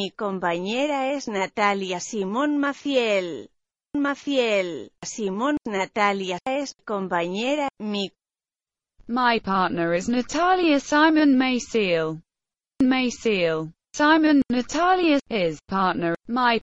Mi compañera es Natalia Simón Maciel. Maciel. Simón, Natalia es compañera. Mi My partner is Natalia Simon Maciel. Maciel. Simon, Natalia, is partner. My